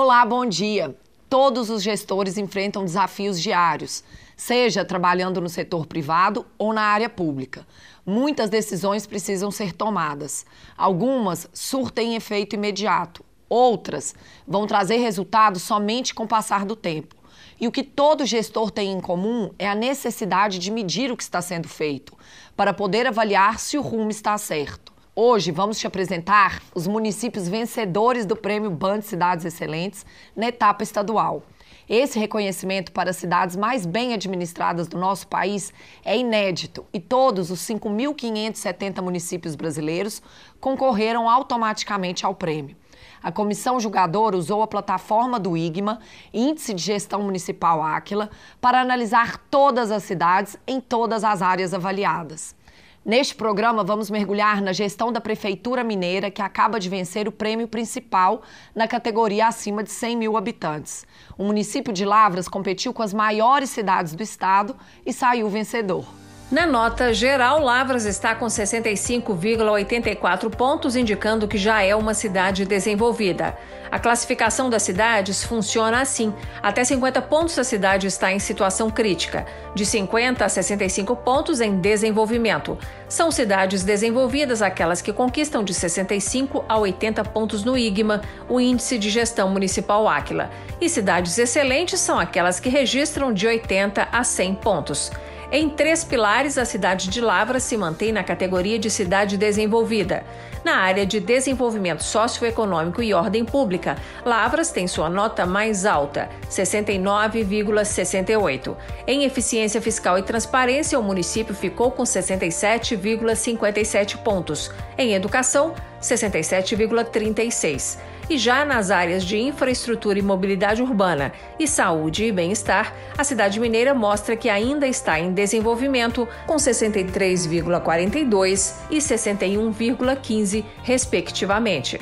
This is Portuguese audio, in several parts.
Olá, bom dia. Todos os gestores enfrentam desafios diários, seja trabalhando no setor privado ou na área pública. Muitas decisões precisam ser tomadas. Algumas surtem efeito imediato, outras vão trazer resultados somente com o passar do tempo. E o que todo gestor tem em comum é a necessidade de medir o que está sendo feito, para poder avaliar se o rumo está certo. Hoje vamos te apresentar os municípios vencedores do Prêmio Band Cidades Excelentes na etapa estadual. Esse reconhecimento para as cidades mais bem administradas do nosso país é inédito e todos os 5.570 municípios brasileiros concorreram automaticamente ao prêmio. A comissão julgadora usou a plataforma do IGMA, Índice de Gestão Municipal Áquila, para analisar todas as cidades em todas as áreas avaliadas. Neste programa, vamos mergulhar na gestão da Prefeitura Mineira, que acaba de vencer o prêmio principal na categoria acima de 100 mil habitantes. O município de Lavras competiu com as maiores cidades do estado e saiu vencedor. Na nota geral, Lavras está com 65,84 pontos, indicando que já é uma cidade desenvolvida. A classificação das cidades funciona assim: até 50 pontos a cidade está em situação crítica, de 50 a 65 pontos em desenvolvimento. São cidades desenvolvidas aquelas que conquistam de 65 a 80 pontos no IGMA, o Índice de Gestão Municipal Áquila. E cidades excelentes são aquelas que registram de 80 a 100 pontos. Em três pilares, a cidade de Lavras se mantém na categoria de cidade desenvolvida. Na área de desenvolvimento socioeconômico e ordem pública, Lavras tem sua nota mais alta, 69,68. Em eficiência fiscal e transparência, o município ficou com 67,57 pontos. Em educação, 67,36 e já nas áreas de infraestrutura e mobilidade urbana e saúde e bem-estar, a cidade mineira mostra que ainda está em desenvolvimento, com 63,42 e 61,15, respectivamente.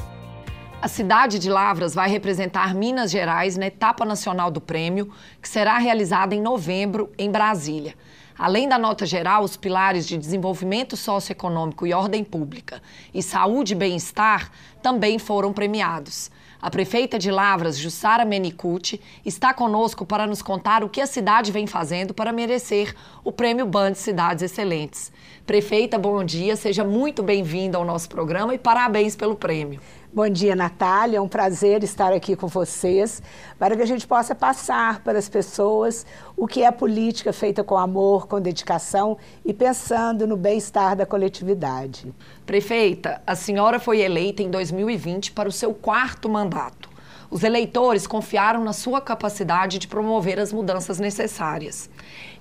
A cidade de Lavras vai representar Minas Gerais na etapa nacional do prêmio, que será realizada em novembro em Brasília. Além da nota geral, os pilares de desenvolvimento socioeconômico e ordem pública e saúde e bem-estar também foram premiados. A prefeita de Lavras, Jussara Menicucci, está conosco para nos contar o que a cidade vem fazendo para merecer o Prêmio Band Cidades Excelentes. Prefeita, bom dia, seja muito bem-vinda ao nosso programa e parabéns pelo prêmio. Bom dia, Natália. É um prazer estar aqui com vocês para que a gente possa passar para as pessoas o que é política feita com amor, com dedicação e pensando no bem-estar da coletividade. Prefeita, a senhora foi eleita em 2020 para o seu quarto mandato. Os eleitores confiaram na sua capacidade de promover as mudanças necessárias.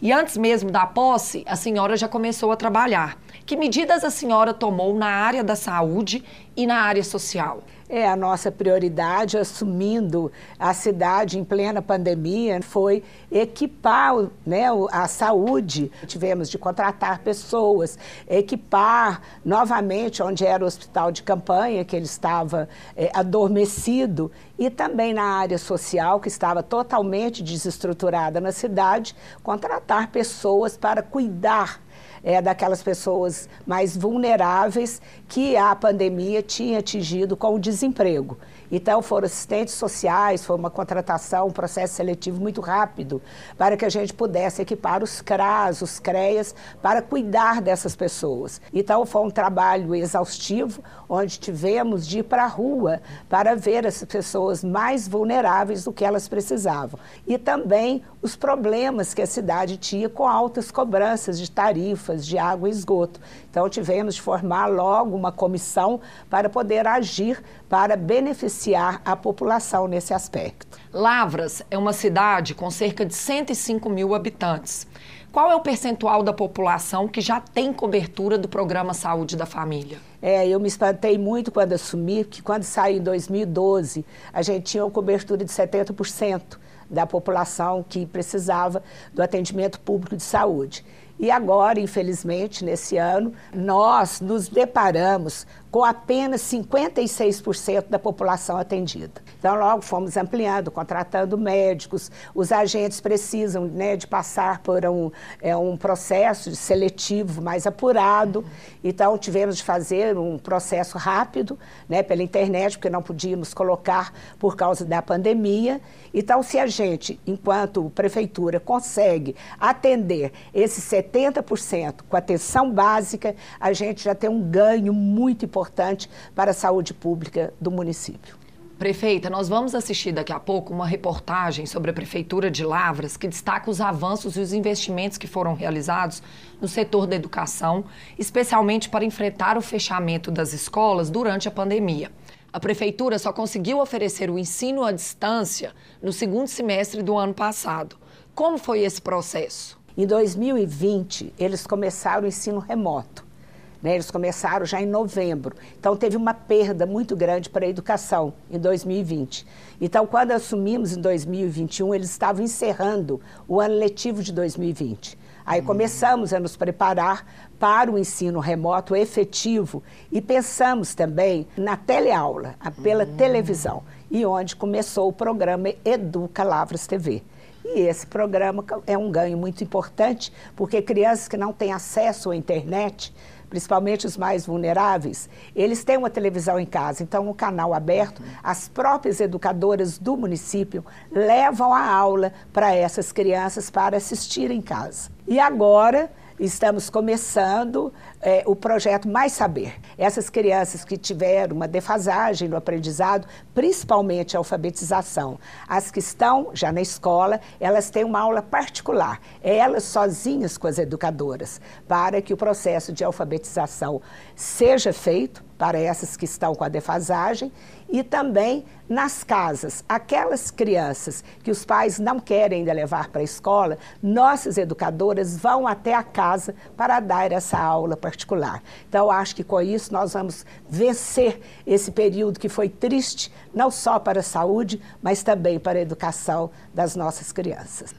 E antes mesmo da posse, a senhora já começou a trabalhar. Que medidas a senhora tomou na área da saúde e na área social? É, a nossa prioridade, assumindo a cidade em plena pandemia, foi equipar né, a saúde. Tivemos de contratar pessoas, equipar novamente onde era o hospital de campanha, que ele estava é, adormecido, e também na área social, que estava totalmente desestruturada na cidade, contratar pessoas para cuidar é, daquelas pessoas mais vulneráveis que a pandemia tinha atingido com o desemprego. Então, foram assistentes sociais, foi uma contratação, um processo seletivo muito rápido, para que a gente pudesse equipar os CRAS, os CREAS, para cuidar dessas pessoas. Então, foi um trabalho exaustivo, onde tivemos de ir para a rua para ver as pessoas mais vulneráveis do que elas precisavam. E também os problemas que a cidade tinha com altas cobranças de tarifas de água e esgoto. Então, tivemos de formar logo uma comissão para poder agir para beneficiar a população nesse aspecto. Lavras é uma cidade com cerca de 105 mil habitantes. Qual é o percentual da população que já tem cobertura do programa Saúde da Família? É, eu me espantei muito quando assumi que quando saí em 2012, a gente tinha uma cobertura de 70% da população que precisava do atendimento público de saúde. E agora, infelizmente, nesse ano, nós nos deparamos com apenas 56% da população atendida. Então, logo fomos ampliando, contratando médicos, os agentes precisam né, de passar por um, é, um processo seletivo mais apurado, então tivemos de fazer um processo rápido né, pela internet, porque não podíamos colocar por causa da pandemia. Então, se a gente, enquanto prefeitura, consegue atender esses 70% com atenção básica, a gente já tem um ganho muito importante para a saúde pública do município. Prefeita, nós vamos assistir daqui a pouco uma reportagem sobre a Prefeitura de Lavras que destaca os avanços e os investimentos que foram realizados no setor da educação, especialmente para enfrentar o fechamento das escolas durante a pandemia. A Prefeitura só conseguiu oferecer o ensino à distância no segundo semestre do ano passado. Como foi esse processo? Em 2020, eles começaram o ensino remoto. Né? Eles começaram já em novembro. Então, teve uma perda muito grande para a educação em 2020. Então, quando assumimos em 2021, eles estavam encerrando o ano letivo de 2020. Aí começamos a nos preparar para o ensino remoto efetivo e pensamos também na teleaula, pela uhum. televisão, e onde começou o programa Educa Lavras TV. E esse programa é um ganho muito importante, porque crianças que não têm acesso à internet principalmente os mais vulneráveis, eles têm uma televisão em casa, então um canal aberto, as próprias educadoras do município levam a aula para essas crianças para assistir em casa. E agora estamos começando é, o projeto Mais Saber. Essas crianças que tiveram uma defasagem no aprendizado, principalmente a alfabetização, as que estão já na escola, elas têm uma aula particular, elas sozinhas com as educadoras, para que o processo de alfabetização seja feito para essas que estão com a defasagem e também nas casas, aquelas crianças que os pais não querem ainda levar para a escola, nossas educadoras vão até a casa para dar essa aula particular. Então, acho que com isso nós vamos vencer esse período que foi triste, não só para a saúde, mas também para a educação das nossas crianças.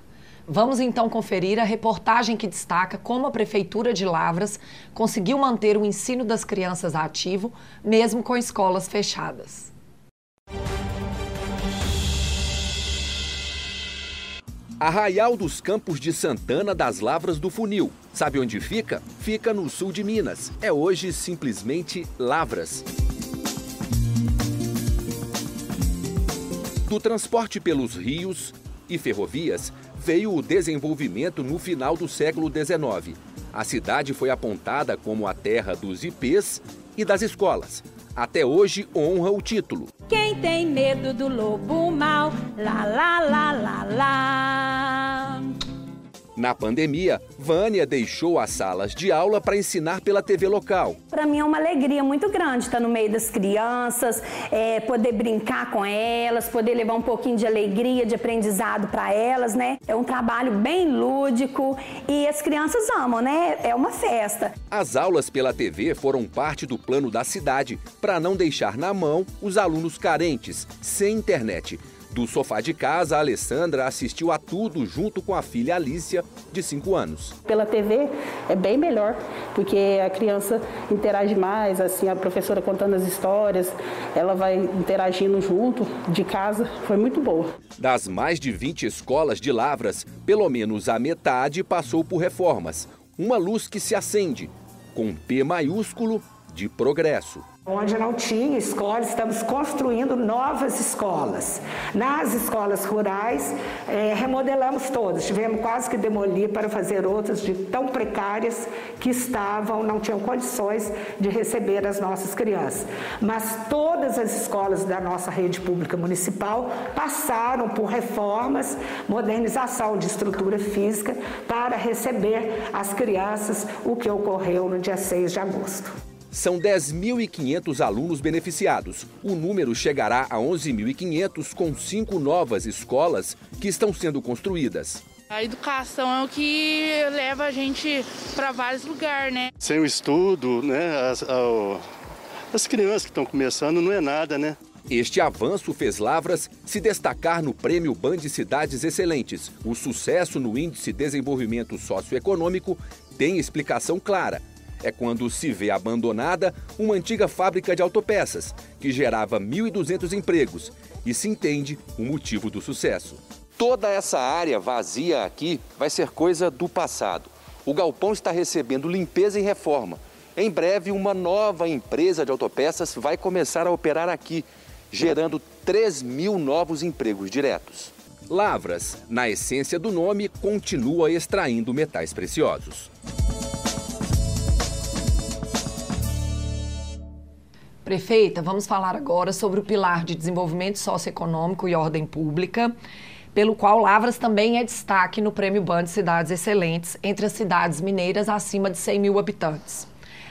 Vamos então conferir a reportagem que destaca como a Prefeitura de Lavras conseguiu manter o ensino das crianças ativo, mesmo com escolas fechadas. Arraial dos Campos de Santana das Lavras do Funil. Sabe onde fica? Fica no sul de Minas. É hoje simplesmente Lavras. Do transporte pelos rios e ferrovias veio o desenvolvimento no final do século XIX. A cidade foi apontada como a terra dos ipês e das escolas. Até hoje honra o título. Quem tem medo do lobo mal, lá lá lá lá lá. Na pandemia, Vânia deixou as salas de aula para ensinar pela TV local. Para mim é uma alegria muito grande estar no meio das crianças, é, poder brincar com elas, poder levar um pouquinho de alegria, de aprendizado para elas, né? É um trabalho bem lúdico e as crianças amam, né? É uma festa. As aulas pela TV foram parte do plano da cidade para não deixar na mão os alunos carentes, sem internet. Do sofá de casa, a Alessandra assistiu a tudo junto com a filha Alícia, de 5 anos. Pela TV é bem melhor, porque a criança interage mais, assim, a professora contando as histórias, ela vai interagindo junto de casa, foi muito boa. Das mais de 20 escolas de Lavras, pelo menos a metade passou por reformas. Uma luz que se acende, com P maiúsculo de progresso. Onde não tinha escola, estamos construindo novas escolas. Nas escolas rurais, é, remodelamos todas. Tivemos quase que demolir para fazer outras de tão precárias que estavam, não tinham condições de receber as nossas crianças. Mas todas as escolas da nossa rede pública municipal passaram por reformas, modernização de estrutura física para receber as crianças, o que ocorreu no dia 6 de agosto. São 10.500 alunos beneficiados. O número chegará a 11.500 com cinco novas escolas que estão sendo construídas. A educação é o que leva a gente para vários lugares, né? Sem o estudo, né? As, as crianças que estão começando não é nada, né? Este avanço fez Lavras se destacar no Prêmio Band Cidades Excelentes. O sucesso no Índice de Desenvolvimento Socioeconômico tem explicação clara é quando se vê abandonada uma antiga fábrica de autopeças, que gerava 1.200 empregos, e se entende o motivo do sucesso. Toda essa área vazia aqui vai ser coisa do passado. O galpão está recebendo limpeza e reforma. Em breve, uma nova empresa de autopeças vai começar a operar aqui, gerando 3 mil novos empregos diretos. Lavras, na essência do nome, continua extraindo metais preciosos. Prefeita, vamos falar agora sobre o pilar de desenvolvimento socioeconômico e ordem pública, pelo qual Lavras também é destaque no Prêmio Band Cidades Excelentes entre as cidades mineiras acima de 100 mil habitantes.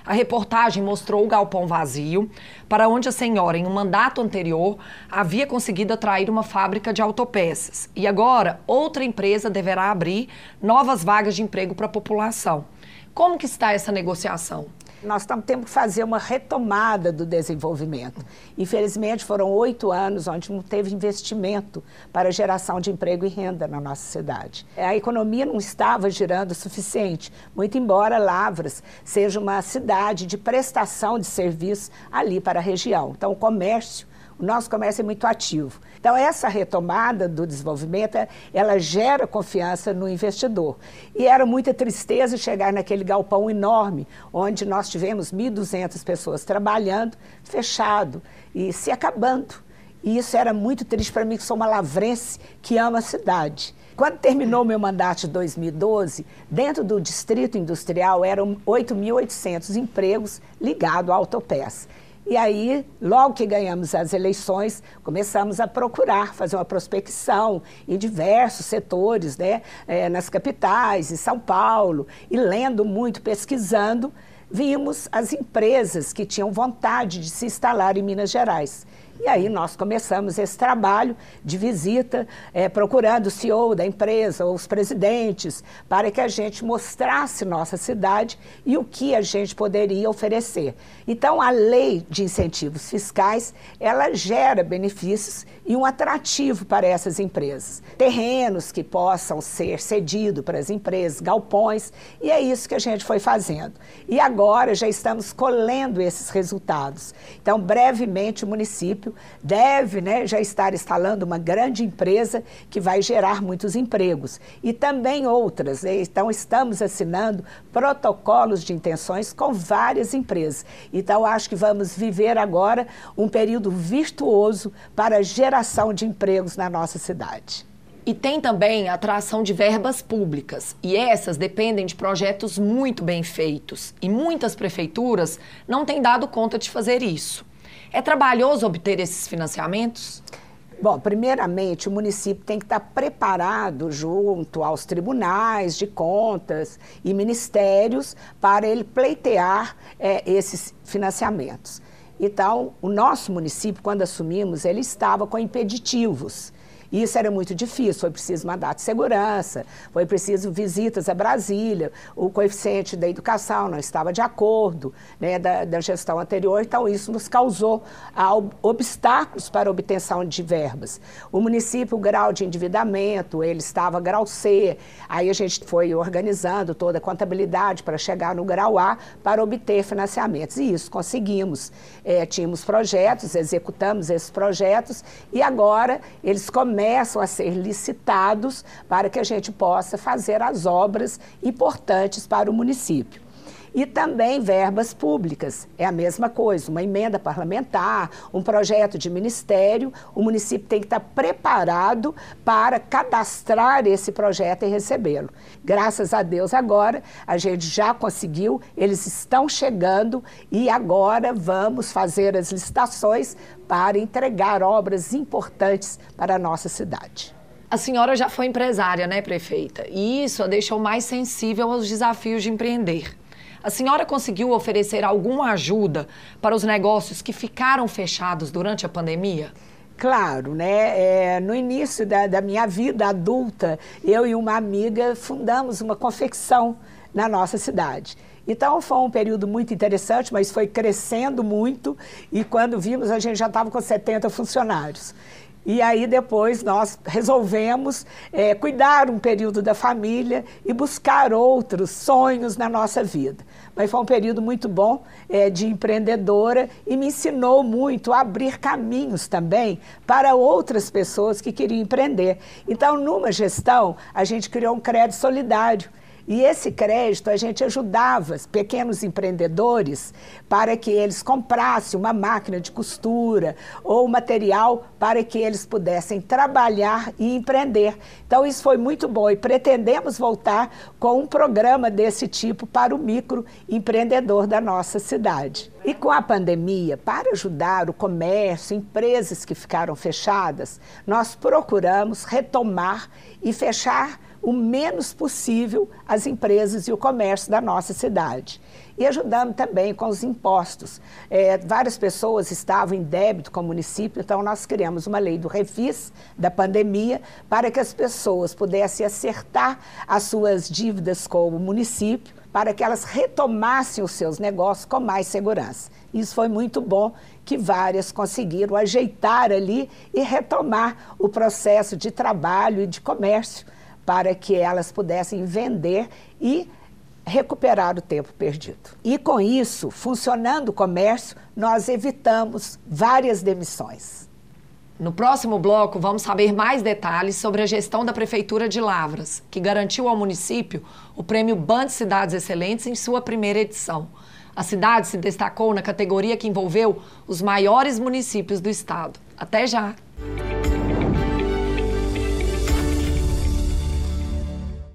A reportagem mostrou o galpão vazio, para onde a senhora, em um mandato anterior, havia conseguido atrair uma fábrica de autopeças. E agora, outra empresa deverá abrir novas vagas de emprego para a população. Como que está essa negociação? Nós tendo que fazer uma retomada do desenvolvimento. Infelizmente, foram oito anos onde não teve investimento para geração de emprego e renda na nossa cidade. A economia não estava girando o suficiente, muito embora Lavras seja uma cidade de prestação de serviços ali para a região. Então, o comércio o nosso comércio é muito ativo. Então, essa retomada do desenvolvimento, ela gera confiança no investidor. E era muita tristeza chegar naquele galpão enorme, onde nós tivemos 1.200 pessoas trabalhando, fechado e se acabando. E isso era muito triste para mim, que sou uma lavrense que ama a cidade. Quando terminou o meu mandato de 2012, dentro do distrito industrial eram 8.800 empregos ligados à autopeça. E aí, logo que ganhamos as eleições, começamos a procurar fazer uma prospecção em diversos setores, né, é, nas capitais, em São Paulo, e lendo muito, pesquisando, vimos as empresas que tinham vontade de se instalar em Minas Gerais. E aí nós começamos esse trabalho de visita, é, procurando o CEO da empresa, ou os presidentes, para que a gente mostrasse nossa cidade e o que a gente poderia oferecer. Então, a lei de incentivos fiscais, ela gera benefícios e um atrativo para essas empresas. Terrenos que possam ser cedidos para as empresas, galpões, e é isso que a gente foi fazendo. E agora já estamos colhendo esses resultados. Então, brevemente, o município deve né, já estar instalando uma grande empresa que vai gerar muitos empregos. E também outras. Né? Então, estamos assinando protocolos de intenções com várias empresas. Então, acho que vamos viver agora um período virtuoso para a geração de empregos na nossa cidade. E tem também a atração de verbas públicas. E essas dependem de projetos muito bem feitos. E muitas prefeituras não têm dado conta de fazer isso. É trabalhoso obter esses financiamentos? Bom, primeiramente, o município tem que estar preparado junto aos tribunais de contas e ministérios para ele pleitear é, esses financiamentos. Então, o nosso município, quando assumimos, ele estava com impeditivos. Isso era muito difícil, foi preciso mandato de segurança, foi preciso visitas a Brasília, o coeficiente da educação não estava de acordo né, da, da gestão anterior, então isso nos causou obstáculos para a obtenção de verbas. O município, o grau de endividamento, ele estava grau C, aí a gente foi organizando toda a contabilidade para chegar no grau A para obter financiamentos, e isso conseguimos. É, tínhamos projetos, executamos esses projetos, e agora eles começam começam a ser licitados para que a gente possa fazer as obras importantes para o município. E também verbas públicas, é a mesma coisa, uma emenda parlamentar, um projeto de ministério, o município tem que estar preparado para cadastrar esse projeto e recebê-lo. Graças a Deus, agora a gente já conseguiu, eles estão chegando e agora vamos fazer as licitações para entregar obras importantes para a nossa cidade. A senhora já foi empresária, né, prefeita? E isso a deixou mais sensível aos desafios de empreender. A senhora conseguiu oferecer alguma ajuda para os negócios que ficaram fechados durante a pandemia? Claro, né? É, no início da, da, minha vida adulta, eu e uma amiga fundamos uma confecção na nossa cidade. Então foi um período muito interessante, mas foi crescendo muito e quando vimos a gente já estava com 70 funcionários. E aí depois nós resolvemos é, cuidar um período da família e buscar outros sonhos na nossa vida. Mas foi um período muito bom é, de empreendedora e me ensinou muito a abrir caminhos também para outras pessoas que queriam empreender. Então, numa gestão, a gente criou um crédito solidário e esse crédito a gente ajudava pequenos empreendedores para que eles comprassem uma máquina de costura ou material para que eles pudessem trabalhar e empreender. Então isso foi muito bom e pretendemos voltar com um programa desse tipo para o microempreendedor da nossa cidade. E com a pandemia, para ajudar o comércio, empresas que ficaram fechadas, nós procuramos retomar e fechar o menos possível as empresas e o comércio da nossa cidade. E ajudando também com os impostos. É, várias pessoas estavam em débito com o município, então nós criamos uma lei do refis da pandemia para que as pessoas pudessem acertar as suas dívidas com o município, para que elas retomassem os seus negócios com mais segurança. Isso foi muito bom que várias conseguiram ajeitar ali e retomar o processo de trabalho e de comércio para que elas pudessem vender e recuperar o tempo perdido. E com isso, funcionando o comércio, nós evitamos várias demissões. No próximo bloco, vamos saber mais detalhes sobre a gestão da Prefeitura de Lavras, que garantiu ao município o prêmio Band Cidades Excelentes em sua primeira edição. A cidade se destacou na categoria que envolveu os maiores municípios do estado. Até já!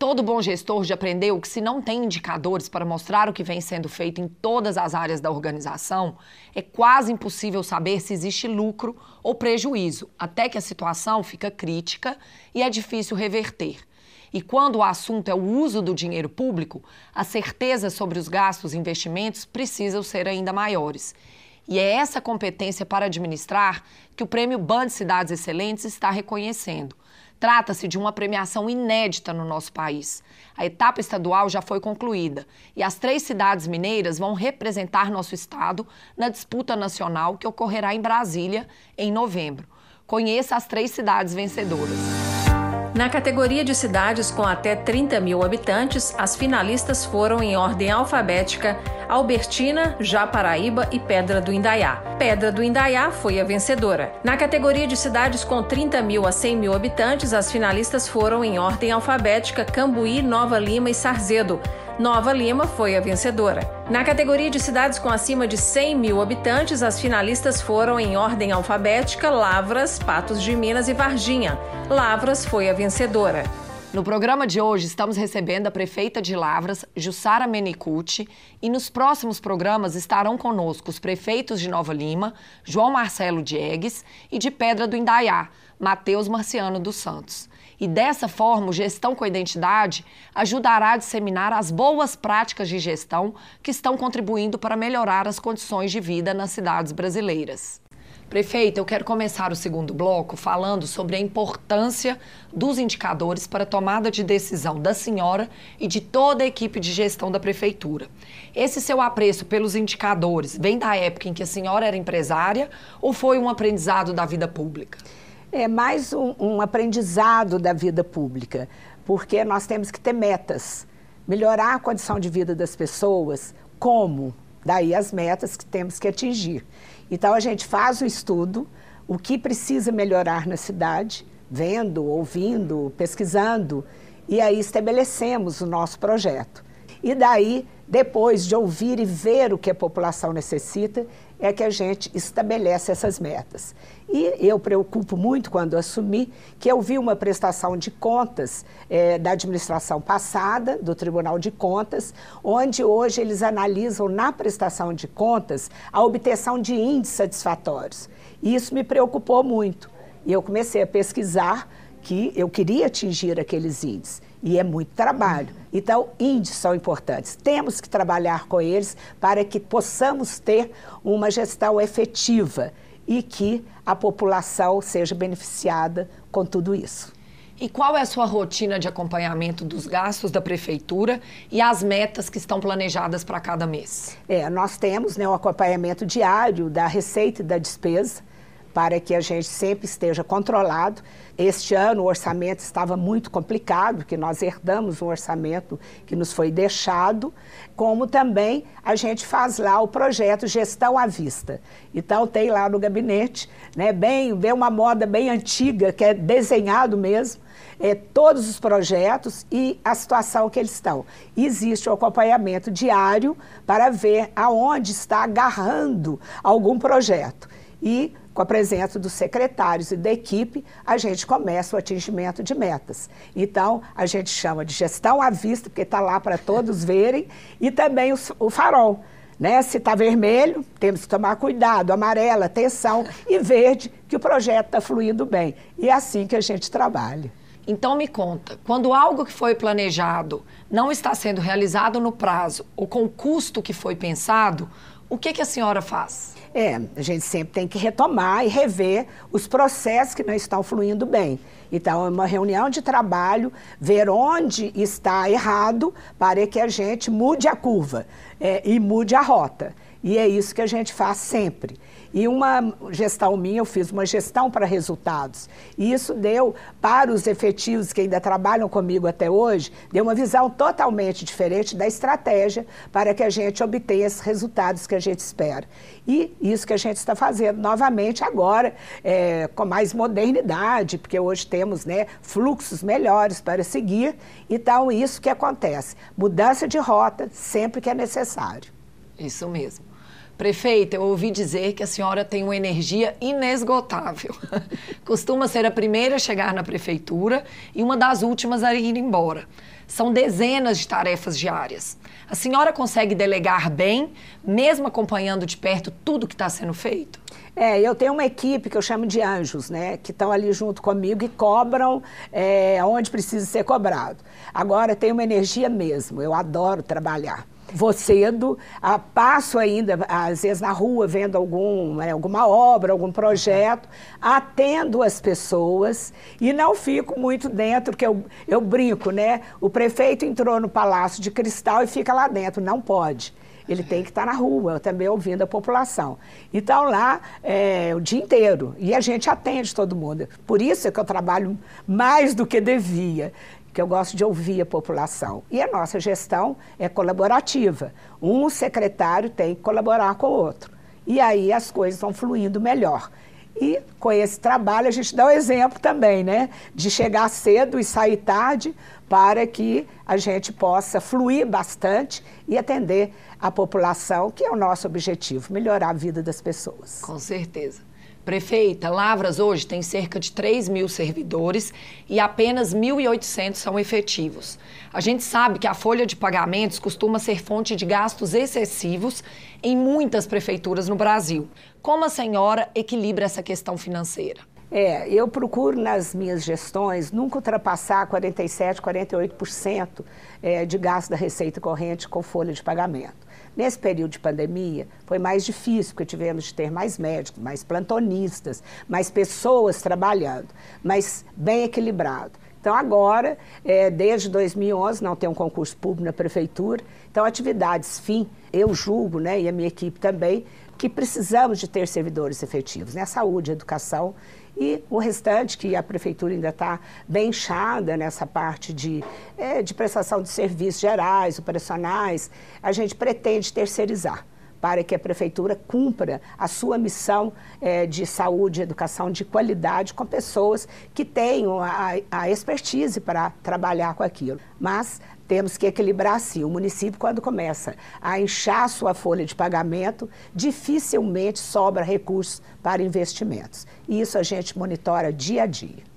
Todo bom gestor já aprendeu que se não tem indicadores para mostrar o que vem sendo feito em todas as áreas da organização, é quase impossível saber se existe lucro ou prejuízo, até que a situação fica crítica e é difícil reverter. E quando o assunto é o uso do dinheiro público, a certeza sobre os gastos e investimentos precisam ser ainda maiores. E é essa competência para administrar que o Prêmio Band Cidades Excelentes está reconhecendo. Trata-se de uma premiação inédita no nosso país. A etapa estadual já foi concluída e as três cidades mineiras vão representar nosso estado na disputa nacional que ocorrerá em Brasília em novembro. Conheça as três cidades vencedoras. Na categoria de cidades com até 30 mil habitantes, as finalistas foram em ordem alfabética Albertina, Japaraíba e Pedra do Indaiá. Pedra do Indaiá foi a vencedora. Na categoria de cidades com 30 mil a 100 mil habitantes, as finalistas foram em ordem alfabética Cambuí, Nova Lima e Sarzedo. Nova Lima foi a vencedora. Na categoria de cidades com acima de 100 mil habitantes, as finalistas foram em ordem alfabética Lavras, Patos de Minas e Varginha. Lavras foi a vencedora. No programa de hoje, estamos recebendo a prefeita de Lavras, Jussara Menicucci, e nos próximos programas estarão conosco os prefeitos de Nova Lima, João Marcelo Diegues, e de Pedra do Indaiá, Matheus Marciano dos Santos. E dessa forma, o Gestão com Identidade ajudará a disseminar as boas práticas de gestão que estão contribuindo para melhorar as condições de vida nas cidades brasileiras. Prefeita, eu quero começar o segundo bloco falando sobre a importância dos indicadores para a tomada de decisão da senhora e de toda a equipe de gestão da prefeitura. Esse seu apreço pelos indicadores vem da época em que a senhora era empresária ou foi um aprendizado da vida pública? É mais um, um aprendizado da vida pública, porque nós temos que ter metas, melhorar a condição de vida das pessoas, como? Daí as metas que temos que atingir. Então a gente faz o estudo, o que precisa melhorar na cidade, vendo, ouvindo, pesquisando, e aí estabelecemos o nosso projeto. E daí, depois de ouvir e ver o que a população necessita, é que a gente estabelece essas metas. E eu preocupo muito quando assumi que eu vi uma prestação de contas é, da administração passada, do Tribunal de Contas, onde hoje eles analisam na prestação de contas a obtenção de índices satisfatórios. E isso me preocupou muito. E eu comecei a pesquisar que eu queria atingir aqueles índices. E é muito trabalho. Então, índices são importantes. Temos que trabalhar com eles para que possamos ter uma gestão efetiva e que a população seja beneficiada com tudo isso. E qual é a sua rotina de acompanhamento dos gastos da prefeitura e as metas que estão planejadas para cada mês? É, nós temos né, o acompanhamento diário da receita e da despesa para que a gente sempre esteja controlado. Este ano o orçamento estava muito complicado, porque nós herdamos um orçamento que nos foi deixado, como também a gente faz lá o projeto Gestão à Vista. Então tem lá no gabinete, né, bem, bem uma moda bem antiga, que é desenhado mesmo, é, todos os projetos e a situação que eles estão. Existe o um acompanhamento diário para ver aonde está agarrando algum projeto. E com a presença dos secretários e da equipe, a gente começa o atingimento de metas. Então, a gente chama de gestão à vista, porque está lá para todos verem, e também o, o farol. Né? Se está vermelho, temos que tomar cuidado, amarela, atenção, e verde, que o projeto está fluindo bem. E é assim que a gente trabalha. Então me conta, quando algo que foi planejado não está sendo realizado no prazo ou com o custo que foi pensado, o que, que a senhora faz? É, a gente sempre tem que retomar e rever os processos que não estão fluindo bem. Então, é uma reunião de trabalho, ver onde está errado para que a gente mude a curva é, e mude a rota. E é isso que a gente faz sempre. E uma gestão minha, eu fiz uma gestão para resultados. E isso deu, para os efetivos que ainda trabalham comigo até hoje, deu uma visão totalmente diferente da estratégia para que a gente obtenha esses resultados que a gente espera. E isso que a gente está fazendo novamente agora, é, com mais modernidade, porque hoje temos né, fluxos melhores para seguir. Então, isso que acontece. Mudança de rota sempre que é necessário. Isso mesmo. Prefeita, eu ouvi dizer que a senhora tem uma energia inesgotável. Costuma ser a primeira a chegar na prefeitura e uma das últimas a ir embora. São dezenas de tarefas diárias. A senhora consegue delegar bem, mesmo acompanhando de perto tudo que está sendo feito? É, eu tenho uma equipe que eu chamo de anjos, né? Que estão ali junto comigo e cobram é, onde precisa ser cobrado. Agora, tem uma energia mesmo, eu adoro trabalhar vou cedo, passo ainda, às vezes, na rua, vendo algum, né, alguma obra, algum projeto, atendo as pessoas e não fico muito dentro, porque eu, eu brinco, né? O prefeito entrou no Palácio de Cristal e fica lá dentro, não pode. Ele tem que estar na rua, também ouvindo a população. Então, lá, é, o dia inteiro. E a gente atende todo mundo. Por isso é que eu trabalho mais do que devia que eu gosto de ouvir a população. E a nossa gestão é colaborativa. Um secretário tem que colaborar com o outro. E aí as coisas vão fluindo melhor. E com esse trabalho a gente dá o um exemplo também, né? De chegar cedo e sair tarde para que a gente possa fluir bastante e atender a população, que é o nosso objetivo, melhorar a vida das pessoas. Com certeza. Prefeita, Lavras hoje tem cerca de 3 mil servidores e apenas 1.800 são efetivos. A gente sabe que a folha de pagamentos costuma ser fonte de gastos excessivos em muitas prefeituras no Brasil. Como a senhora equilibra essa questão financeira? É, eu procuro nas minhas gestões nunca ultrapassar 47, 48% é, de gasto da receita corrente com folha de pagamento. Nesse período de pandemia, foi mais difícil, porque tivemos de ter mais médicos, mais plantonistas, mais pessoas trabalhando, mas bem equilibrado. Então, agora, é, desde 2011, não tem um concurso público na prefeitura. Então, atividades fim, eu julgo, né, e a minha equipe também, que precisamos de ter servidores efetivos, né? Saúde, educação e o restante, que a prefeitura ainda está bem inchada nessa parte de, é, de prestação de serviços gerais, operacionais, a gente pretende terceirizar para que a prefeitura cumpra a sua missão é, de saúde e educação de qualidade com pessoas que tenham a, a expertise para trabalhar com aquilo. Mas temos que equilibrar assim. O município, quando começa a inchar sua folha de pagamento, dificilmente sobra recursos para investimentos. E isso a gente monitora dia a dia.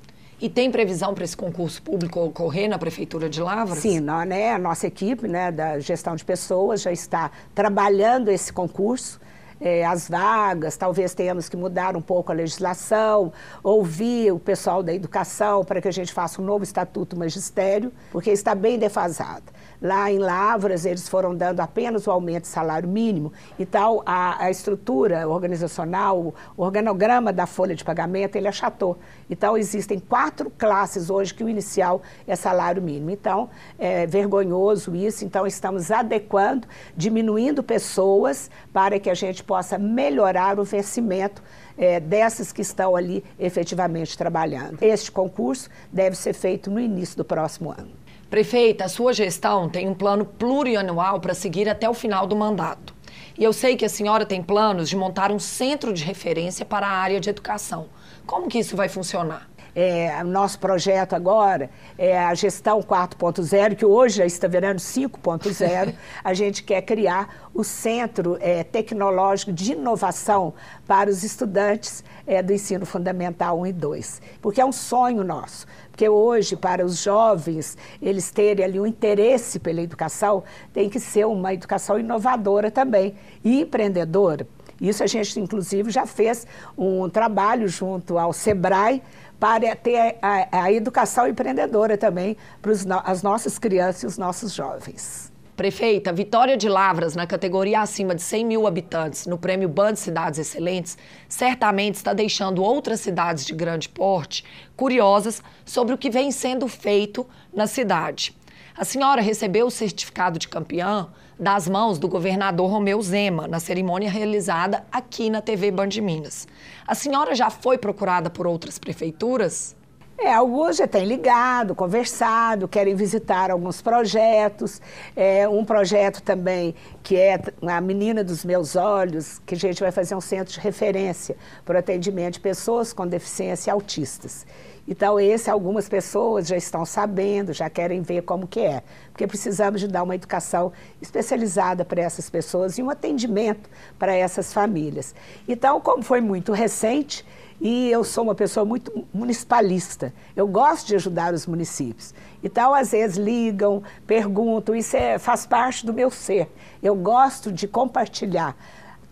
E tem previsão para esse concurso público ocorrer na Prefeitura de Lavras? Sim, nós, né, a nossa equipe né, da gestão de pessoas já está trabalhando esse concurso é, as vagas, talvez tenhamos que mudar um pouco a legislação, ouvir o pessoal da educação para que a gente faça um novo estatuto magistério, porque está bem defasado. Lá em Lavras, eles foram dando apenas o aumento de salário mínimo, então a, a estrutura organizacional, o organograma da folha de pagamento, ele achatou. Então, existem quatro classes hoje que o inicial é salário mínimo. Então, é vergonhoso isso, então estamos adequando, diminuindo pessoas para que a gente possa melhorar o vencimento é, dessas que estão ali efetivamente trabalhando. Este concurso deve ser feito no início do próximo ano. Prefeita, a sua gestão tem um plano plurianual para seguir até o final do mandato. E eu sei que a senhora tem planos de montar um centro de referência para a área de educação. Como que isso vai funcionar? É, nosso projeto agora é a gestão 4.0, que hoje já está virando 5.0. a gente quer criar o Centro é, Tecnológico de Inovação para os estudantes é, do ensino fundamental 1 e 2, porque é um sonho nosso. Porque hoje, para os jovens, eles terem ali um interesse pela educação, tem que ser uma educação inovadora também e empreendedora. Isso a gente, inclusive, já fez um trabalho junto ao SEBRAE para ter a, a educação empreendedora também para as nossas crianças e os nossos jovens. Prefeita, Vitória de Lavras, na categoria acima de 100 mil habitantes, no prêmio Band Cidades Excelentes, certamente está deixando outras cidades de grande porte curiosas sobre o que vem sendo feito na cidade. A senhora recebeu o certificado de campeã das mãos do governador Romeu Zema, na cerimônia realizada aqui na TV Band Minas. A senhora já foi procurada por outras prefeituras? É, alguns já têm ligado, conversado, querem visitar alguns projetos. É, um projeto também que é a Menina dos Meus Olhos, que a gente vai fazer um centro de referência para o atendimento de pessoas com deficiência autistas. Então, esse algumas pessoas já estão sabendo, já querem ver como que é, porque precisamos de dar uma educação especializada para essas pessoas e um atendimento para essas famílias. Então, como foi muito recente, e eu sou uma pessoa muito municipalista. Eu gosto de ajudar os municípios. Então, às vezes, ligam, perguntam, isso é, faz parte do meu ser. Eu gosto de compartilhar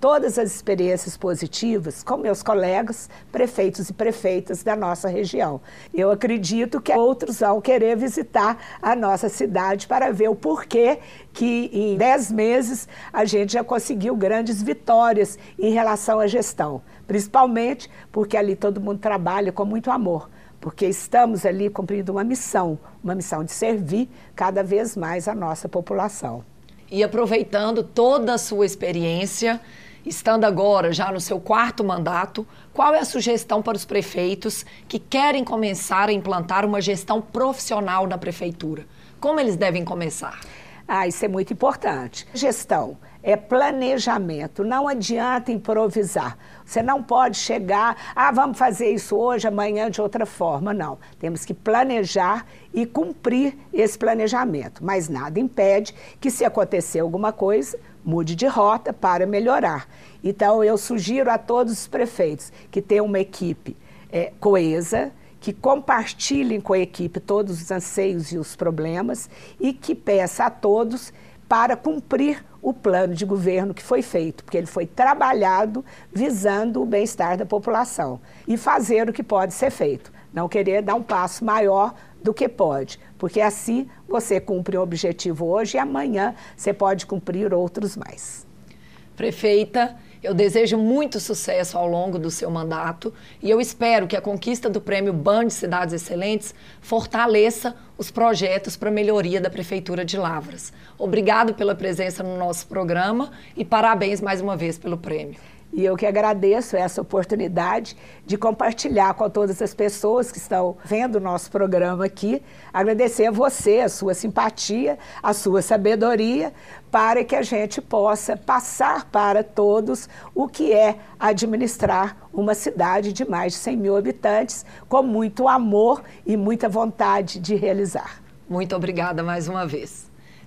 todas as experiências positivas com meus colegas, prefeitos e prefeitas da nossa região. Eu acredito que outros vão querer visitar a nossa cidade para ver o porquê que em dez meses a gente já conseguiu grandes vitórias em relação à gestão principalmente porque ali todo mundo trabalha com muito amor, porque estamos ali cumprindo uma missão, uma missão de servir cada vez mais a nossa população. E aproveitando toda a sua experiência, estando agora já no seu quarto mandato, qual é a sugestão para os prefeitos que querem começar a implantar uma gestão profissional na prefeitura? Como eles devem começar? Ah, isso é muito importante. Gestão é planejamento. Não adianta improvisar. Você não pode chegar, ah, vamos fazer isso hoje, amanhã de outra forma. Não. Temos que planejar e cumprir esse planejamento. Mas nada impede que, se acontecer alguma coisa, mude de rota para melhorar. Então, eu sugiro a todos os prefeitos que tenham uma equipe é, coesa, que compartilhem com a equipe todos os anseios e os problemas e que peça a todos para cumprir o plano de governo que foi feito, porque ele foi trabalhado visando o bem-estar da população e fazer o que pode ser feito, não querer dar um passo maior do que pode, porque assim você cumpre um objetivo hoje e amanhã você pode cumprir outros mais. Prefeita, eu desejo muito sucesso ao longo do seu mandato e eu espero que a conquista do prêmio Band Cidades Excelentes fortaleça os projetos para melhoria da Prefeitura de Lavras. Obrigado pela presença no nosso programa e parabéns mais uma vez pelo prêmio. E eu que agradeço essa oportunidade de compartilhar com todas as pessoas que estão vendo o nosso programa aqui. Agradecer a você, a sua simpatia, a sua sabedoria, para que a gente possa passar para todos o que é administrar uma cidade de mais de 100 mil habitantes com muito amor e muita vontade de realizar. Muito obrigada mais uma vez.